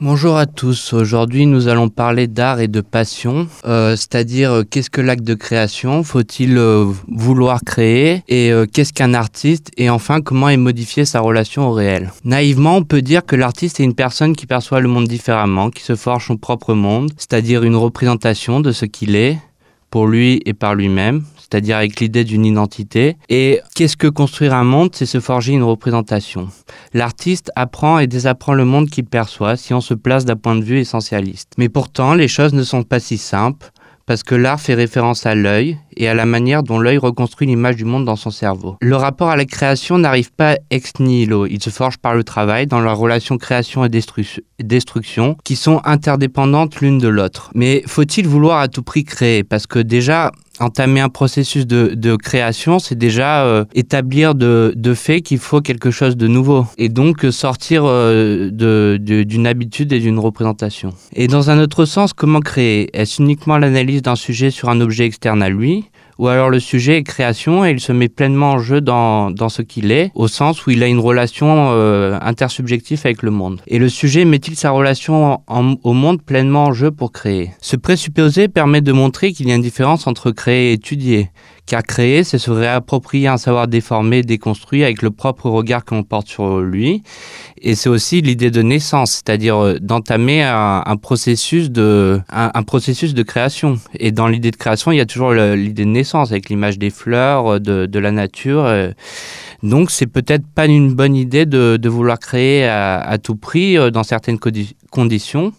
Bonjour à tous. Aujourd'hui, nous allons parler d'art et de passion, euh, c'est-à-dire euh, qu'est-ce que l'acte de création, faut-il euh, vouloir créer, et qu'est-ce qu'un artiste, et enfin comment est modifié sa relation au réel? Naïvement, on peut dire que l'artiste est une personne qui perçoit le monde différemment, qui se forge son propre monde, c'est-à-dire une représentation de ce qu'il est, pour lui et par lui-même, c'est-à-dire avec l'idée d'une identité. Et qu'est-ce que construire un monde? C'est se forger une représentation. L'artiste apprend et désapprend le monde qu'il perçoit si on se place d'un point de vue essentialiste. Mais pourtant, les choses ne sont pas si simples parce que l'art fait référence à l'œil et à la manière dont l'œil reconstruit l'image du monde dans son cerveau. Le rapport à la création n'arrive pas ex nihilo, il se forge par le travail dans leur relation création et destruction qui sont interdépendantes l'une de l'autre. Mais faut-il vouloir à tout prix créer? Parce que déjà, entamer un processus de, création, c'est déjà euh, établir de, fait qu'il faut quelque chose de nouveau. Et donc euh, sortir euh, d'une habitude et d'une représentation. Et dans un autre sens, comment créer? Est-ce uniquement l'analyse d'un sujet sur un objet externe à lui? Ou alors le sujet est création et il se met pleinement en jeu dans, dans ce qu'il est, au sens où il a une relation euh, intersubjective avec le monde. Et le sujet met-il sa relation au monde pleinement en jeu pour créer? Ce présupposé permet de montrer qu'il y a une différence entre créer et étudier. Car créer, c'est se réapproprier un savoir déformé, déconstruit avec le propre regard qu'on porte sur lui. Et c'est aussi l'idée de naissance, c'est-à-dire euh, d'entamer un, processus de, un, processus de création. Et dans l'idée de création, il y a toujours l'idée de naissance avec l'image des fleurs, de, de la nature. Euh. Donc c'est peut-être pas une bonne idée de, de vouloir créer à, tout prix euh, dans certaines conditions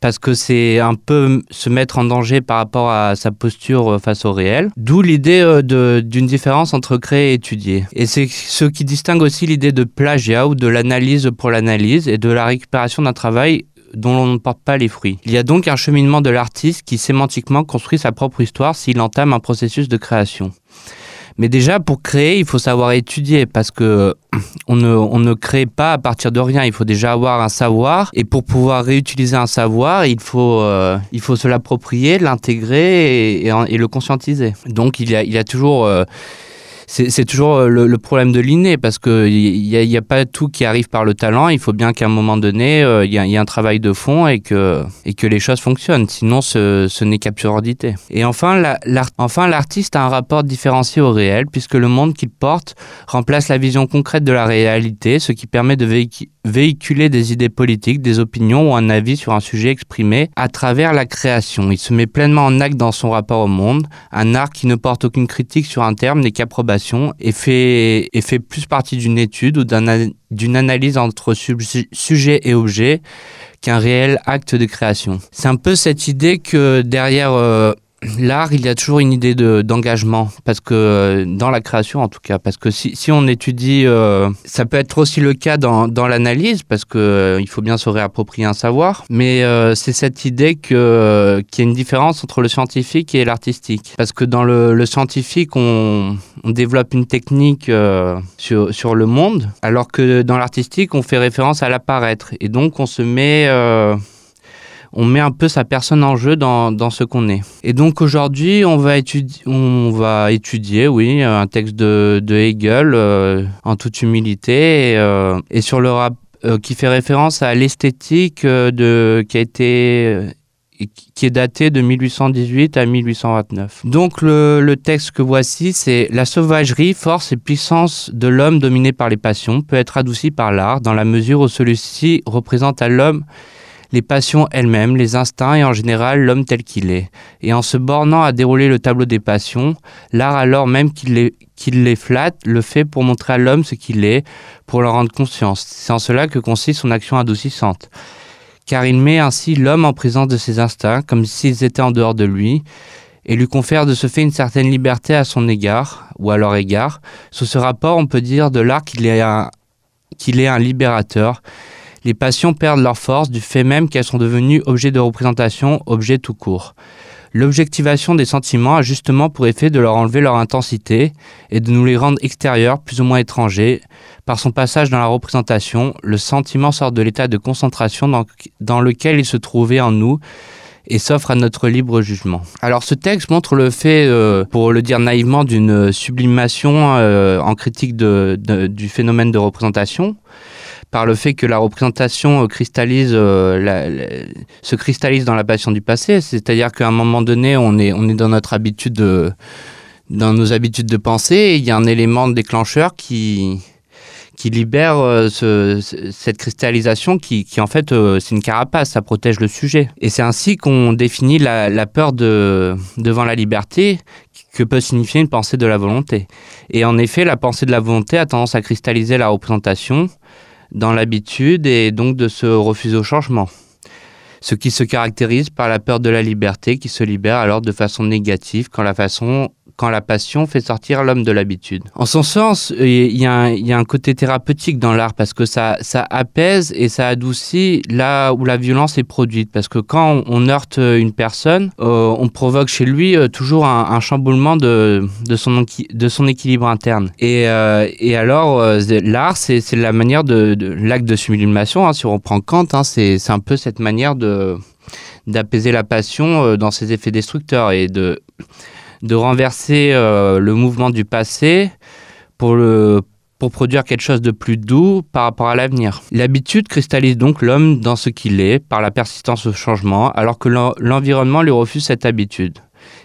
parce que c'est un peu se mettre en danger par rapport à sa posture euh, face au réel. D'où l'idée euh, d'une différence entre créer et étudier. Et c'est ce qui distingue aussi l'idée de plagiat ou de l'analyse pour l'analyse et de la récupération d'un travail dont l'on ne porte pas les fruits. Il y a donc un cheminement de l'artiste qui sémantiquement construit sa propre histoire s'il entame un processus de création. Mais déjà, pour créer, il faut savoir étudier parce que on ne, on ne crée pas à partir de rien. Il faut déjà avoir un savoir. Et pour pouvoir réutiliser un savoir, il faut, euh, il faut se l'approprier, l'intégrer et, le conscientiser. Donc, il y a, il a toujours... Euh, c'est toujours euh, le, problème de l'inné parce qu'il n'y a, y a pas tout qui arrive par le talent. Il faut bien qu'à un moment donné, euh, il y, y, a un travail de fond et que, les choses fonctionnent. Sinon, ce n'est qu'absurdité. Et enfin, l'artiste a un rapport différencié au réel puisque le monde qu'il porte remplace la vision concrète de la réalité, ce qui permet de véhiculer des idées politiques, des opinions ou un avis sur un sujet exprimé à travers la création. Il se met pleinement en acte dans son rapport au monde, un art qui ne porte aucune critique sur un terme n'est qu'approbation et fait, et fait plus partie d'une étude ou d'une analyse entre sujet et objet qu'un réel acte de création. C'est un peu cette idée que derrière... Euh, l'art, il y a toujours une idée d'engagement, parce que euh, dans la création en tout cas, parce que si, si on étudie, euh, ça peut être aussi le cas dans, dans l'analyse, parce que euh, il faut bien se réapproprier un savoir, mais c'est cette idée que qu'il y a une différence entre le scientifique et l'artistique, parce que dans le, le scientifique, on, on, développe une technique sur, sur le monde, alors que dans l'artistique, on fait référence à l'apparaître, et donc on se met on met un peu sa personne en jeu dans, dans ce qu'on est. Et donc aujourd'hui, on va étudier, on va étudier, oui, un texte de, de Hegel euh, en toute humilité et, euh, sur le rap, euh, qui fait référence à l'esthétique de qui a été qui est daté de 1818 à 1829. Donc le, le texte que voici, c'est La sauvagerie, force et puissance de l'homme dominé par les passions peut être adoucie par l'art dans la mesure où celui-ci représente à l'homme les passions elles-mêmes, les instincts et en général l'homme tel qu'il est. Et en se bornant à dérouler le tableau des passions, l'art alors même qu'il les, flatte le fait pour montrer à l'homme ce qu'il est, pour leur rendre conscience. C'est en cela que consiste son action adoucissante. Car il met ainsi l'homme en présence de ses instincts, comme s'ils étaient en dehors de lui, et lui confère de ce fait une certaine liberté à son égard, ou à leur égard. Sous ce rapport, on peut dire de l'art qu'il est est un libérateur, les passions perdent leur force du fait même qu'elles sont devenues objets de représentation, objets tout court. L'objectivation des sentiments a justement pour effet de leur enlever leur intensité et de nous les rendre extérieurs, plus ou moins étrangers. Par son passage dans la représentation, le sentiment sort de l'état de concentration dans, lequel il se trouvait en nous et s'offre à notre libre jugement. Alors ce texte montre le fait, euh, pour le dire naïvement, d'une sublimation euh, en critique du phénomène de représentation par le fait que la représentation cristallise, se cristallise dans la passion du passé. C'est-à-dire qu'à un moment donné, on est, on est dans notre habitude de, dans nos habitudes de pensée, il y a un élément déclencheur qui, qui libère euh, ce, cette cristallisation qui, qui en fait, euh, c'est une carapace, ça protège le sujet. Et c'est ainsi qu'on définit la, la, peur de, devant la liberté que peut signifier une pensée de la volonté. Et en effet, la pensée de la volonté a tendance à cristalliser la représentation dans l'habitude et donc de se refuser au changement. Ce qui se caractérise par la peur de la liberté qui se libère alors de façon négative quand la façon quand la passion fait sortir l'homme de l'habitude. En son sens, il y, a un, côté thérapeutique dans l'art parce que ça, apaise et ça adoucit là où la violence est produite. Parce que quand on, heurte une personne, euh, on provoque chez lui euh, toujours un, chamboulement de, son, équilibre interne. Et, euh, alors, l'art, c'est la manière de, l'acte de sublimation. Hein, si on reprend Kant, hein, c'est un peu cette manière d'apaiser la passion dans ses effets destructeurs et de de renverser euh, le mouvement du passé pour, pour produire quelque chose de plus doux par rapport à l'avenir. L'habitude cristallise donc l'homme dans ce qu'il est par la persistance au changement, alors que l'environnement lui refuse cette habitude.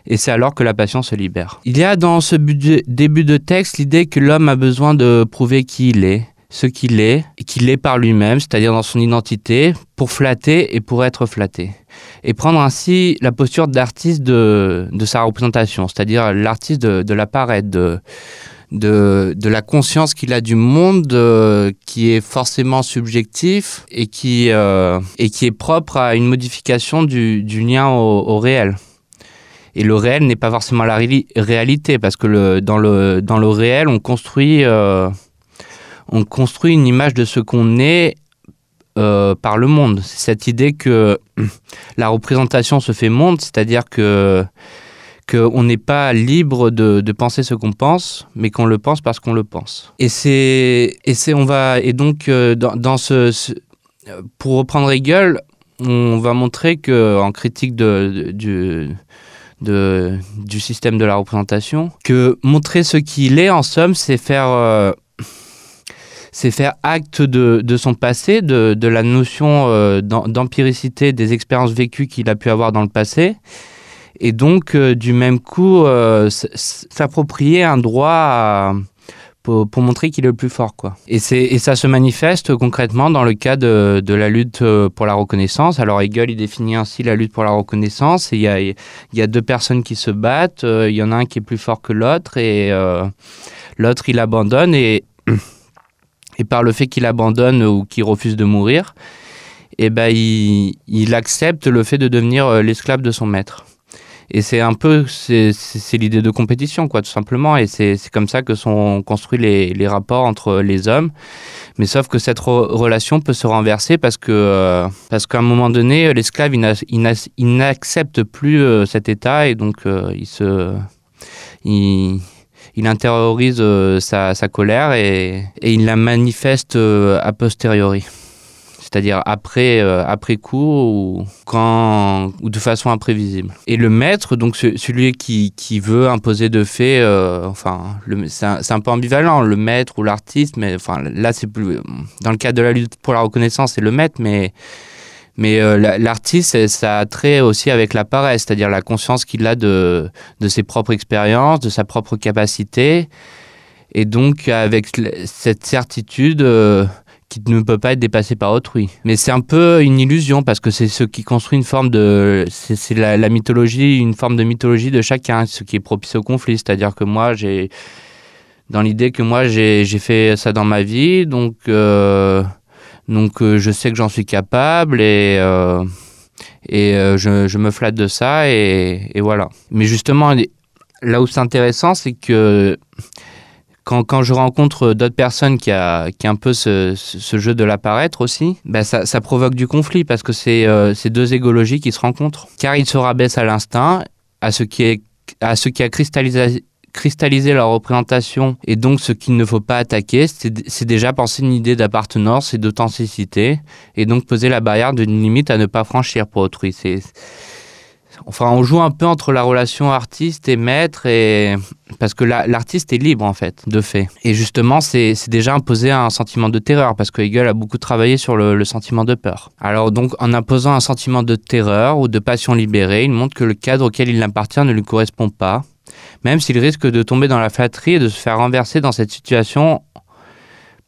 Et c'est alors que la passion se libère. Il y a dans ce début de texte l'idée que l'homme a besoin de prouver qui il est, ce qu'il est, et qu'il est par lui-même, c'est-à-dire dans son identité, pour flatter et pour être flatté. Et prendre ainsi la posture d'artiste de, de, sa représentation, c'est-à-dire l'artiste de, de l'apparaître, de, de, la conscience qu'il a du monde euh, qui est forcément subjectif et qui, euh, et qui est propre à une modification du, lien au, réel. Et le réel n'est pas forcément la réalité, parce que dans, le, réel. Euh, on construit une image de ce qu'on est euh, par le monde. C'est cette idée que la représentation se fait monde, c'est-à-dire que qu'on n'est pas libre de, penser ce qu'on pense, mais qu'on le pense parce qu'on le pense. Et c'est et c'est on va et donc euh, dans, ce, pour reprendre Hegel, on va montrer que en critique de, du du système de la représentation, que montrer ce qu'il est en somme, c'est faire euh, c'est faire acte de, son passé, de, la notion euh, d'empiricité des expériences vécues qu'il a pu avoir dans le passé, et donc euh, du même coup euh, s'approprier un droit pour, montrer qu'il est le plus fort. Quoi. Et, et ça se manifeste concrètement dans le cas de, la lutte pour la reconnaissance. Alors Hegel, il définit ainsi la lutte pour la reconnaissance. Il y a, y a deux personnes qui se battent, il y en a un qui est plus fort que l'autre, et l'autre, il abandonne, et et par le fait qu'il abandonne ou qu'il refuse de mourir, eh ben, il, accepte le fait de devenir euh, l'esclave de son maître. Et c'est un peu, c'est l'idée de compétition, quoi, tout simplement. Et c'est comme ça que sont construits les, les, rapports entre les hommes. Mais sauf que cette relation peut se renverser parce que, euh, parce qu'à un moment donné, l'esclave, il n'accepte plus euh, cet état et donc il se, il, il intériorise euh, sa, colère et, il la manifeste euh, a posteriori c'est-à-dire après, euh, après coup ou, quand, ou de façon imprévisible. Et le maître, donc celui qui, qui veut imposer de fait, enfin, c'est un, un, peu ambivalent, le maître ou l'artiste, mais enfin, là, c'est plus. Dans le cadre de la lutte pour la reconnaissance, c'est le maître, mais mais euh, l'artiste, ça a trait aussi avec la paresse, c'est-à-dire la conscience qu'il a de, ses propres expériences, de sa propre capacité. Et donc, avec cette certitude euh, qui ne peut pas être dépassée par autrui. Mais c'est un peu une illusion parce que c'est ce qui construit une forme de. C'est la, la, mythologie, une forme de mythologie de chacun, ce qui est propice au conflit. C'est-à-dire que moi, j'ai. Dans l'idée que moi, j'ai fait ça dans ma vie, donc. Euh, donc euh, je sais que j'en suis capable et, euh, et euh, je, me flatte de ça et, voilà. Mais justement, là où c'est intéressant, c'est que quand, quand, je rencontre d'autres personnes qui a, qui un peu ce, ce jeu de l'apparaître aussi, ben ça, ça, provoque du conflit parce que c'est deux égologies qui se rencontrent. Car ils se rabaissent à l'instinct, à ce qui est à ce qui a cristallisé, cristalliser leur représentation et donc ce qu'il ne faut pas attaquer, c'est déjà penser une idée d'appartenance et d'authenticité et donc poser la barrière d'une limite à ne pas franchir pour autrui. Enfin, on joue un peu entre la relation artiste et maître, et parce que l'artiste est libre en fait, de fait. Et justement, c'est déjà imposé un sentiment de terreur, parce que Hegel a beaucoup travaillé sur le, le, sentiment de peur. Alors donc, en imposant un sentiment de terreur ou de passion libérée, il montre que le cadre auquel il appartient ne lui correspond pas, même s'il risque de tomber dans la flatterie et de se faire renverser dans cette situation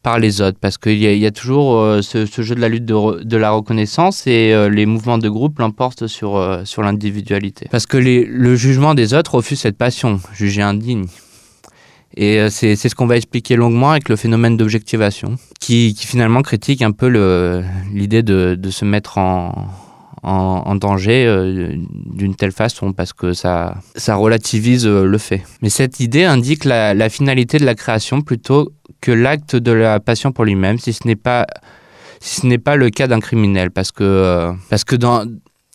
par les autres, parce qu'il y, a toujours euh, ce, jeu de la lutte de, la reconnaissance et euh, les mouvements de groupe l'emportent sur, euh, sur l'individualité. Parce que le jugement des autres refuse cette passion, jugée indigne. Et c'est ce qu'on va expliquer longuement avec le phénomène d'objectivation, qui, qui, finalement critique un peu l'idée de, de, se mettre en, en, danger euh, d'une telle façon, parce que ça, ça relativise le fait. Mais cette idée indique la, finalité de la création plutôt que l'acte de la passion pour lui-même, si ce n'est pas si ce n'est pas le cas d'un criminel, parce que euh, parce que dans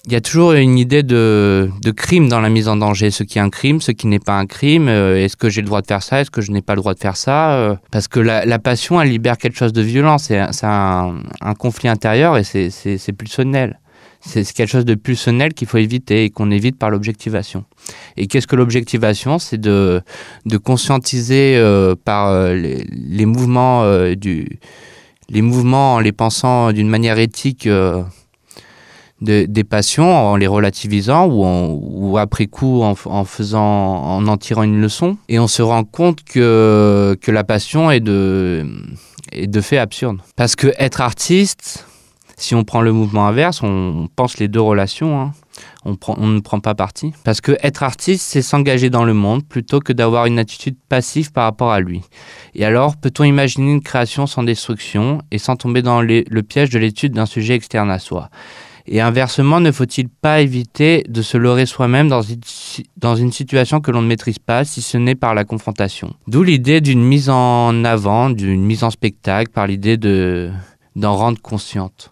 il y a toujours une idée de, de crime dans la mise en danger, ce qui est un crime, ce qui n'est pas un crime. Euh, est-ce que j'ai le droit de faire ça Est-ce que je n'ai pas le droit de faire ça euh, Parce que la, la, passion, elle libère quelque chose de violent. C'est un, un, conflit intérieur et c'est pulsionnel. C'est quelque chose de pulsionnel qu'il faut éviter et qu'on évite par l'objectivation. Et qu'est-ce que l'objectivation? C'est de, de conscientiser euh, par euh, les, mouvements euh, du les mouvements en les pensant d'une manière éthique de, des passions, en les relativisant ou, ou après coup en, en, faisant en en tirant une leçon. Et on se rend compte que, que la passion est de, est de fait absurde. Parce que être artiste, si on prend le mouvement inverse, on pense les deux relations. Hein on, ne prend pas parti. Parce que être artiste, c'est s'engager dans le monde plutôt que d'avoir une attitude passive par rapport à lui. Et alors, peut-on imaginer une création sans destruction et sans tomber dans le piège de l'étude d'un sujet externe à soi? Et inversement, ne faut-il pas éviter de se leurrer soi-même dans, dans une situation que l'on ne maîtrise pas, si ce n'est par la confrontation? D'où l'idée d'une mise en avant, d'une mise en spectacle, par l'idée d'en rendre consciente.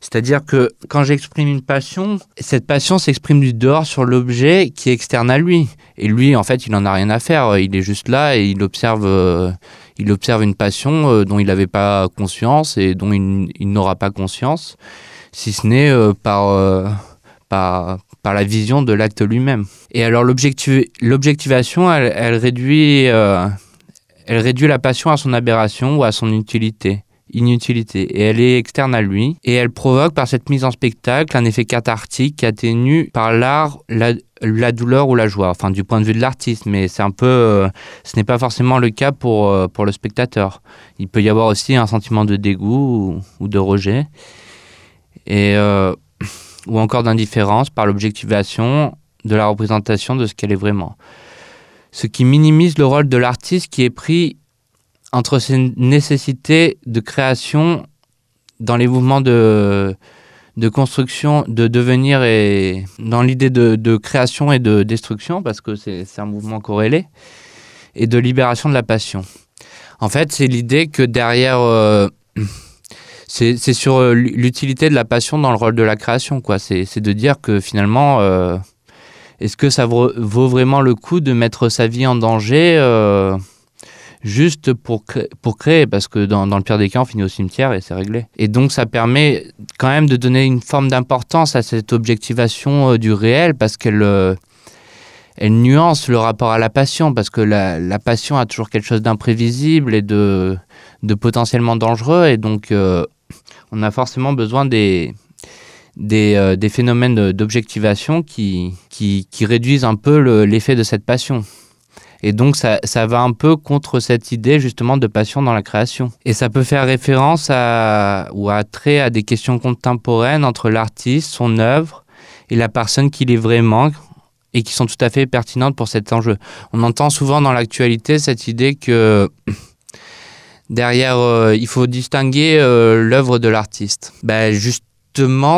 C'est-à-dire que quand j'exprime une passion, cette passion s'exprime du dehors sur l'objet qui est externe à lui. Et lui, en fait, il n'en a rien à faire. Il est juste là et il observe, euh, il observe une passion euh, dont il n'avait pas conscience et dont il, n'aura pas conscience, si ce n'est euh, par, par, la vision de l'acte lui-même. Et alors l'objectivation, elle, elle réduit la passion à son aberration ou à son utilité inutilité. Et elle est externe à lui. Et elle provoque par cette mise en spectacle un effet cathartique qui atténue par l'art la, la douleur ou la joie. Enfin du point de vue de l'artiste mais c'est un peu euh, ce n'est pas forcément le cas pour euh, pour le spectateur. Il peut y avoir aussi un sentiment de dégoût ou, de rejet. Et euh, ou encore d'indifférence par l'objectivation de la représentation de ce qu'elle est vraiment. Ce qui minimise le rôle de l'artiste qui est pris entre ces nécessités de création dans les mouvements de, de construction, de devenir et dans l'idée de, de création et de destruction, parce que c'est un mouvement corrélé, et de libération de la passion. En fait, c'est l'idée que derrière... Euh, c'est sur euh, l'utilité de la passion dans le rôle de la création. C'est de dire que finalement, euh, est-ce que ça vaut vraiment le coup de mettre sa vie en danger euh, juste pour créer, pour créer parce que dans, dans le pire des cas on finit au cimetière et c'est réglé. Et donc ça permet quand même de donner une forme d'importance à cette objectivation euh, du réel parce qu'elle euh, elle nuance le rapport à la passion parce que la, la passion a toujours quelque chose d'imprévisible et de, de potentiellement dangereux. Et donc euh, on a forcément besoin des des, des phénomènes d'objectivation qui, qui, qui réduisent un peu l'effet le, de cette passion et donc ça, ça va un peu contre cette idée justement de passion dans la création. Et ça peut faire référence à ou à trait à des questions contemporaines entre l'artiste son oeuvre et la personne qu'il est vraiment et qui sont tout à fait pertinentes pour cet enjeu. On entend souvent dans l'actualité cette idée que derrière euh, il faut distinguer euh, l'oeuvre de l'artiste. Ben juste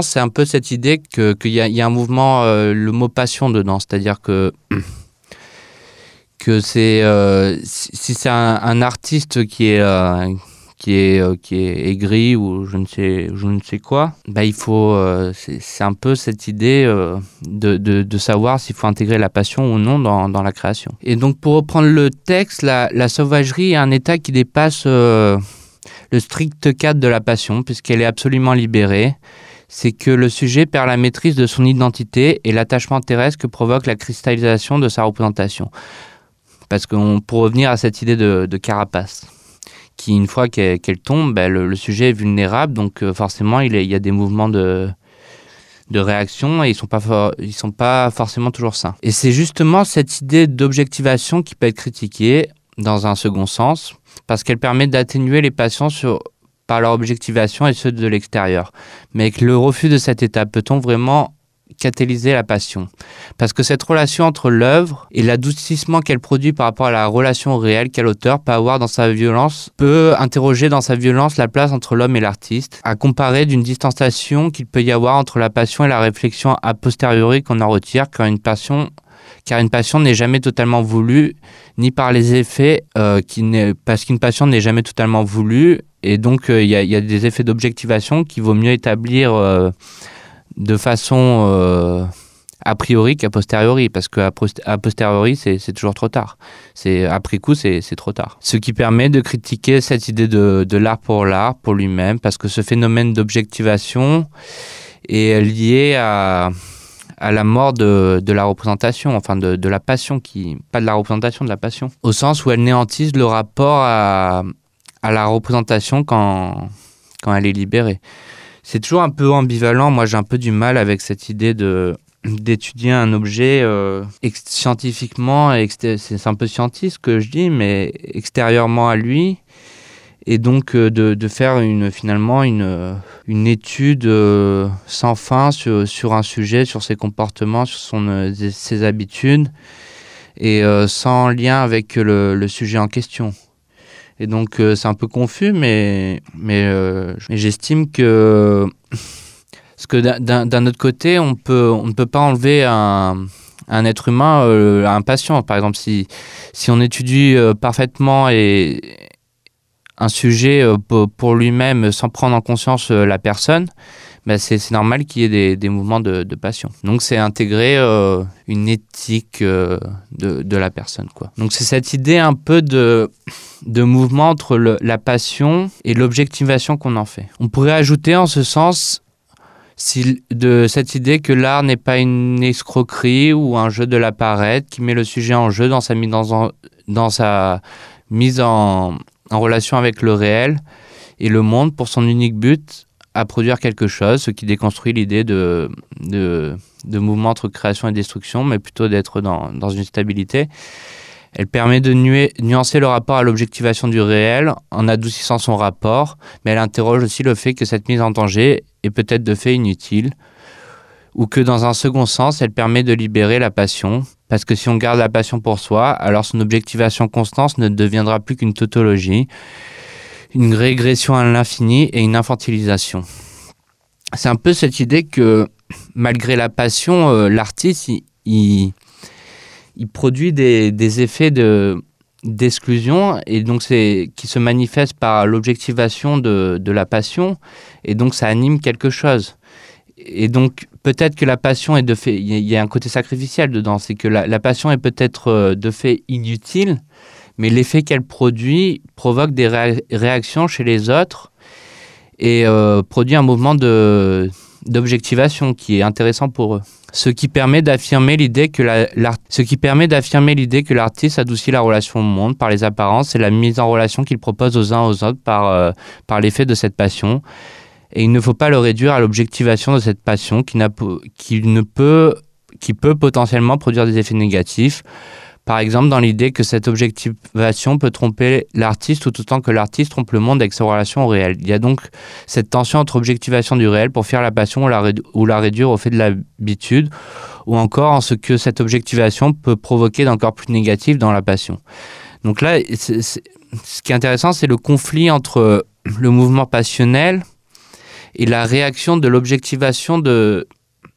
c'est un peu cette idée que qu'il y, y a un mouvement euh, le mot passion dedans. C'est à dire que que c'est euh, si, c'est un, artiste qui est euh, qui est euh, qui est aigri ou je ne sais je ne sais quoi bah il faut euh, c'est un peu cette idée de, de, savoir s'il faut intégrer la passion ou non dans, dans la création et donc pour reprendre le texte la, la sauvagerie est un état qui dépasse le strict cadre de la passion puisqu'elle est absolument libérée c'est que le sujet perd la maîtrise de son identité et l'attachement terrestre que provoque la cristallisation de sa représentation. Parce que pour revenir à cette idée de, carapace, qui une fois qu'elle tombe, ben, le, sujet est vulnérable, donc euh, forcément il, y a des mouvements de, réaction et ils sont sont pas forcément toujours sains. Et c'est justement cette idée d'objectivation qui peut être critiquée dans un second sens parce qu'elle permet d'atténuer les patients par leur objectivation et ceux de l'extérieur. Mais avec le refus de cette étape, peut-on vraiment catalyser la passion. Parce que cette relation entre l'œuvre et l'adoucissement qu'elle produit par rapport à la relation réelle qu'a l'auteur peut avoir dans sa violence, peut interroger dans sa violence la place entre l'homme et l'artiste, à comparer d'une distanciation qu'il peut y avoir entre la passion et la réflexion a posteriori qu'on en retire, car une passion car une passion n'est jamais totalement voulue, ni par les effets, euh, qui parce qu'une passion n'est jamais totalement voulue, et donc euh, il y, a des effets d'objectivation qu'il vaut mieux établir euh, de façon a priori qu'à posteriori, parce qu'à posteriori, c'est toujours trop tard. C'est Après coup, c'est trop tard. Ce qui permet de critiquer cette idée de, de l'art pour l'art, pour lui-même, parce que ce phénomène d'objectivation est lié à à la mort de, de la représentation, enfin de, de, la passion, qui, pas de la représentation, de la passion, au sens où elle néantise le rapport à, à la représentation quand, quand elle est libérée. C'est toujours un peu ambivalent, moi j'ai un peu du mal avec cette idée de d'étudier un objet euh, scientifiquement, c'est un peu scientiste que je dis, mais extérieurement à lui, et donc euh, de, faire une, finalement une, une étude euh, sans fin sur, un sujet, sur ses comportements, sur euh, ses habitudes, et sans lien avec le, sujet en question. Et donc c'est un peu confus, mais, mais, mais j'estime que... Parce que d'un autre côté, on, peut, on ne peut pas enlever un, un être humain à un patient. Par exemple, si, si on étudie parfaitement et, un sujet euh, pour lui-même sans prendre en conscience euh, la personne, bah, c'est normal qu'il y ait des, mouvements de, passion. Donc c'est intégrer euh, une éthique de, de, la personne. Quoi. Donc c'est cette idée un peu de, de mouvement entre la passion et l'objectivation qu'on en fait. On pourrait ajouter en ce sens de cette idée que l'art n'est pas une escroquerie ou un jeu de la parette qui met le sujet en jeu dans sa dans sa mise en relation avec le réel et le monde pour son unique but à produire quelque chose, ce qui déconstruit l'idée de, de, de, mouvement entre création et destruction, mais plutôt d'être dans, dans, une stabilité. Elle permet de nuancer le rapport à l'objectivation du réel en adoucissant son rapport, mais elle interroge aussi le fait que cette mise en danger est peut-être de fait inutile, ou que dans un second sens, elle permet de libérer la passion, parce que si on garde la passion pour soi, alors son objectivation constante ne deviendra plus qu'une tautologie, une régression à l'infini et une infantilisation. C'est un peu cette idée que malgré la passion, euh, l'artiste, produit des, des effets de, d'exclusion et donc c'est qui se manifeste par l'objectivation de, de la passion et donc ça anime quelque chose. Et donc peut-être que la passion est de fait, il y, a un côté sacrificiel dedans, c'est que la, passion est peut-être euh, de fait inutile, mais l'effet qu'elle produit provoque des réactions chez les autres et euh, produit un mouvement de d'objectivation qui est intéressant pour eux. Ce qui permet d'affirmer l'idée que ce qui permet d'affirmer l'idée que l'artiste adoucit la relation au monde par les apparences et la mise en relation qu'il propose aux uns aux autres par euh, par l'effet de cette passion et il ne faut pas le réduire à l'objectivation de cette passion qui, qui, ne peut, qui peut potentiellement produire des effets négatifs. Par exemple, dans l'idée que cette objectivation peut tromper l'artiste tout autant que l'artiste trompe le monde avec sa relation au réel. Il y a donc cette tension entre objectivation du réel pour faire la passion ou la, réduire au fait de l'habitude, ou encore en ce que cette objectivation peut provoquer d'encore plus négatif dans la passion. Donc là, ce qui est intéressant, c'est le conflit entre le mouvement passionnel, et la réaction de l'objectivation de,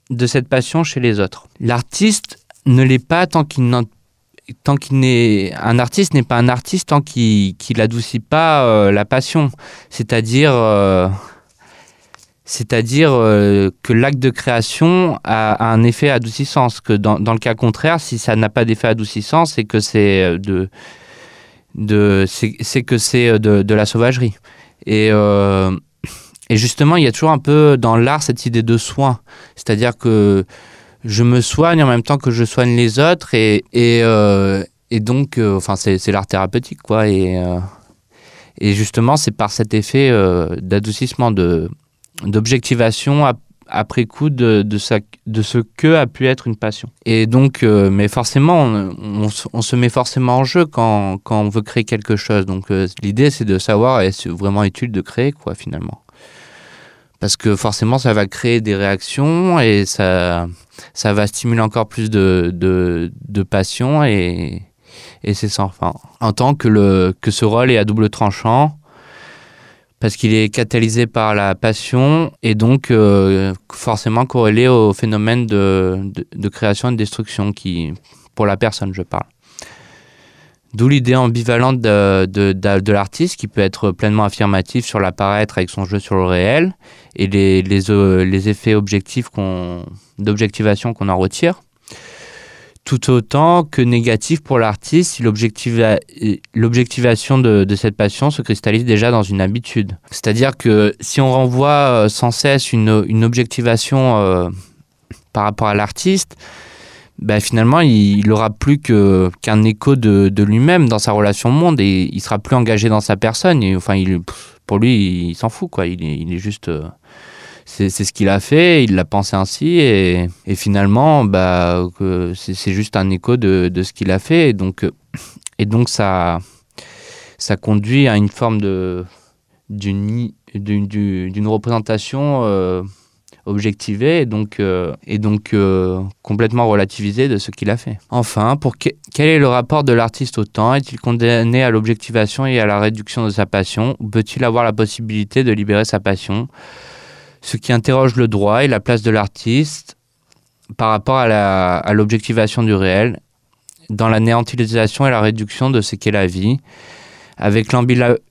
de cette passion chez les autres. L'artiste ne l'est pas tant qu'il tant qu'il n'est un artiste n'est pas un artiste tant qu'il n'adoucit pas euh, la passion c'est-à-dire euh, c'est-à-dire euh, que l'acte de création a, un effet adoucissant que dans, dans, le cas contraire si ça n'a pas d'effet adoucissant c'est que c'est de de c'est que c'est de, la sauvagerie et Et justement, il y a toujours un peu dans l'art cette idée de soin. C'est-à-dire que je me soigne en même temps que je soigne les autres. Et, et, euh, et donc, euh, enfin, c'est l'art thérapeutique, quoi. Et, euh, et justement, c'est par cet effet d'adoucissement, d'objectivation après coup de, de, de, ce que a pu être une passion. Et donc, mais forcément, on, on, se met forcément en jeu quand, quand on veut créer quelque chose. Donc, l'idée, c'est de savoir est-ce vraiment utile de créer, quoi, finalement parce que forcément ça va créer des réactions et ça, ça va stimuler encore plus de, passion et, c'est sans fin. En tant que, le, que ce rôle est à double tranchant, parce qu'il est catalysé par la passion et donc euh, forcément corrélé au phénomène de, de, de, création et de destruction qui, pour la personne, je parle. D'où l'idée ambivalente de, de, de, l'artiste qui peut être pleinement affirmatif sur l'apparaître avec son jeu sur le réel et les, les, euh, les effets objectifs qu'on, d'objectivation qu'on en retire. Tout autant que négatif pour l'artiste si l'objectivation de, de cette passion se cristallise déjà dans une habitude. C'est-à-dire que si on renvoie euh, sans cesse une, une objectivation euh, par rapport à l'artiste, ben finalement, il n'aura plus qu'un écho de, lui-même dans sa relation au monde et il sera plus engagé dans sa personne. Et, enfin, pour lui, il s'en fout. Il est, juste. Euh, c'est ce qu'il a fait, il l'a pensé ainsi, et, finalement, bah, c'est juste un écho de, ce qu'il a fait. Et donc, ça conduit à une forme d'une représentation. Euh, objectivé et donc, euh, et donc euh, complètement relativisé de ce qu'il a fait. Enfin, pour que, quel est le rapport de l'artiste au temps? Est-il condamné à l'objectivation et à la réduction de sa passion? Ou peut-il avoir la possibilité de libérer sa passion? Ce qui interroge le droit et la place de l'artiste par rapport à l'objectivation du réel dans la néantilisation et la réduction de ce qu'est la vie avec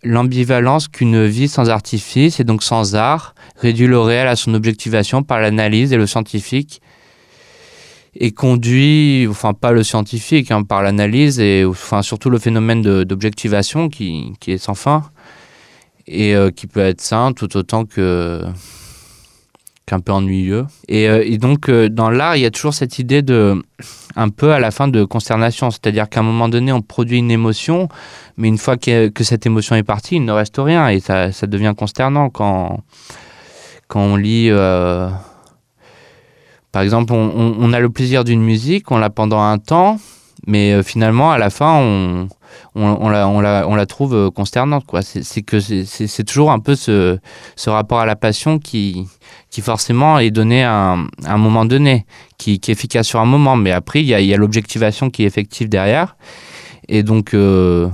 l'ambivalence qu'une vie sans artifice et donc sans art réduit le réel à son objectivation par l'analyse et le scientifique et conduit, enfin pas le scientifique, hein, par l'analyse et enfin surtout le phénomène d'objectivation qui, est sans fin et euh, qui peut être sain tout autant que un peu ennuyeux. Et, euh, et donc, euh, dans l'art, il y a toujours cette idée de, un peu à la fin, de consternation. C'est-à-dire qu'à un moment donné, on produit une émotion, mais une fois que, que, cette émotion est partie, il ne reste rien. Et ça, ça devient consternant quand, quand on lit. Euh, par exemple, on, a le plaisir d'une musique, on l'a pendant un temps, mais euh, finalement, à la fin, on, on, la, on, la, on la trouve euh, consternante. C'est que c'est toujours un peu ce, ce rapport à la passion qui, qui forcément est donné à un, un moment donné, qui, qui, est efficace sur un moment, mais après, il y a, y a l'objectivation qui est effective derrière. Et donc, euh,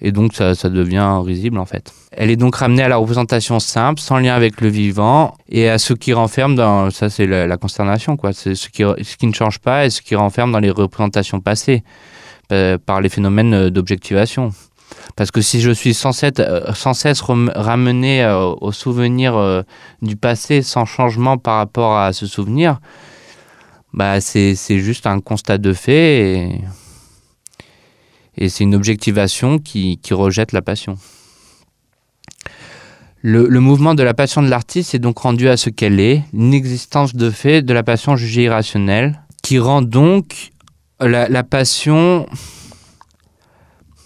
et donc ça, devient risible en fait. Elle est donc ramenée à la représentation simple, sans lien avec le vivant, et à ce qui renferme dans... Ça c'est la, consternation, quoi. C'est ce qui, ne change pas et ce qui renferme dans les représentations passées, euh, par les phénomènes d'objectivation. Parce que si je suis sans cesse, euh, sans ramené euh, au souvenir euh, du passé sans changement par rapport à ce souvenir, bah c'est juste un constat de fait et c'est une objectivation qui, rejette la passion. Le, mouvement de la passion de l'artiste est donc rendu à ce qu'elle est, une existence de fait de la passion jugée irrationnelle, qui rend donc la, passion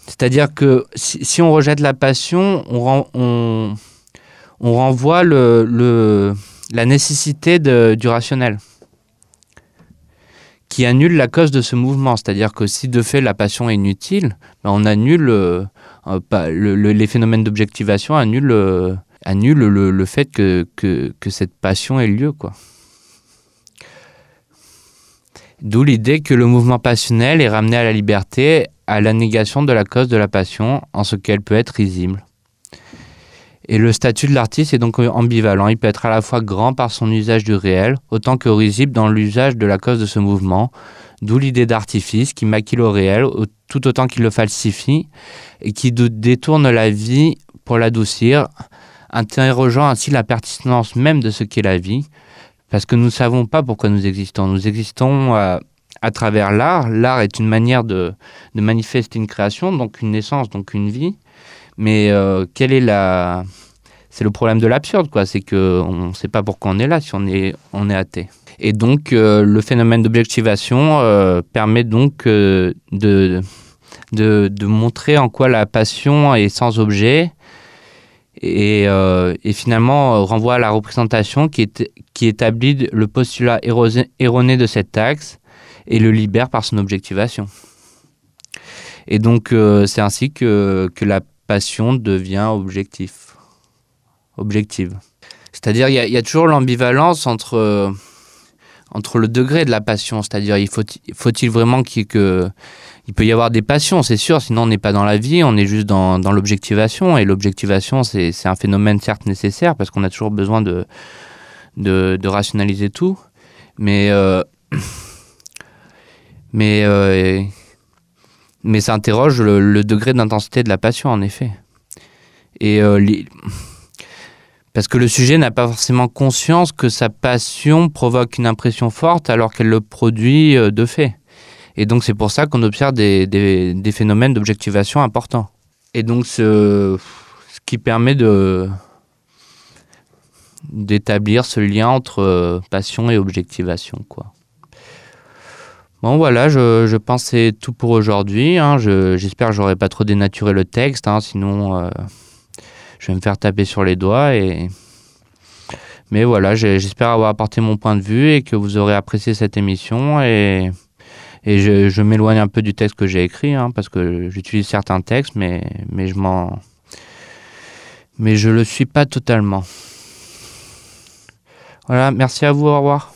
c'est-à-dire que si, on rejette la passion, on, ren, on, on renvoie la nécessité du rationnel qui annule la cause de ce mouvement. C'est-à-dire que si de fait la passion est inutile, ben on annule euh, le, le, les phénomènes d'objectivation, annule, euh, le, fait que, cette passion ait lieu. D'où l'idée que le mouvement passionnel est ramené à la liberté à la négation de la cause de la passion en ce qu'elle peut être risible. Et le statut de l'artiste est donc ambivalent. Il peut être à la fois grand par son usage du réel, autant que risible dans l'usage de la cause de ce mouvement, d'où l'idée d'artifice qui maquille le réel tout autant qu'il le falsifie et qui détourne la vie pour l'adoucir, interrogeant ainsi la pertinence même de ce qu'est la vie, parce que nous ne savons pas pourquoi nous existons. Nous existons euh, à travers l'art. L'art est une manière de, de, manifester une création, donc une naissance, donc une vie. Mais euh, quelle est la... c'est le problème de l'absurde, quoi. C'est qu'on ne sait pas pourquoi on est là si on est, on est athée. Et donc, euh, le phénomène d'objectivation euh, permet donc de, de, de, montrer en quoi la passion est sans objet et, et finalement renvoie à la représentation qui, est, qui établit le postulat erroné de cette taxe et le libère par son objectivation. Et donc, c'est ainsi que, que la passion devient objectif, objective. C'est-à-dire, il y, a toujours l'ambivalence entre entre le degré de la passion, c'est-à-dire il faut, faut-il vraiment qu'il que il peut y avoir des passions, c'est sûr, sinon on n'est pas dans la vie, on est juste dans, l'objectivation. Et l'objectivation c'est, un phénomène certes nécessaire parce qu'on a toujours besoin de, de, de rationaliser tout, mais euh, mais euh, mais ça interroge le, degré d'intensité de la passion en effet. Et euh, parce que le sujet n'a pas forcément conscience que sa passion provoque une impression forte alors qu'elle le produit euh, de fait. Et donc c'est pour ça qu'on observe des phénomènes d'objectivation importants. Et donc ce, ce qui permet de d'établir ce lien entre euh, passion et objectivation. Quoi. Bon voilà, je, je pense c'est tout pour aujourd'hui. Hein. J'espère que j'aurai pas trop dénaturé le texte, hein, sinon... Euh je vais me faire taper sur les doigts mais voilà j'espère avoir apporté mon point de vue et que vous aurez apprécié cette émission et je, je m'éloigne un peu du texte que j'ai écrit hein, parce que j'utilise certains textes mais mais je m'en mais je le suis pas totalement voilà merci à vous au revoir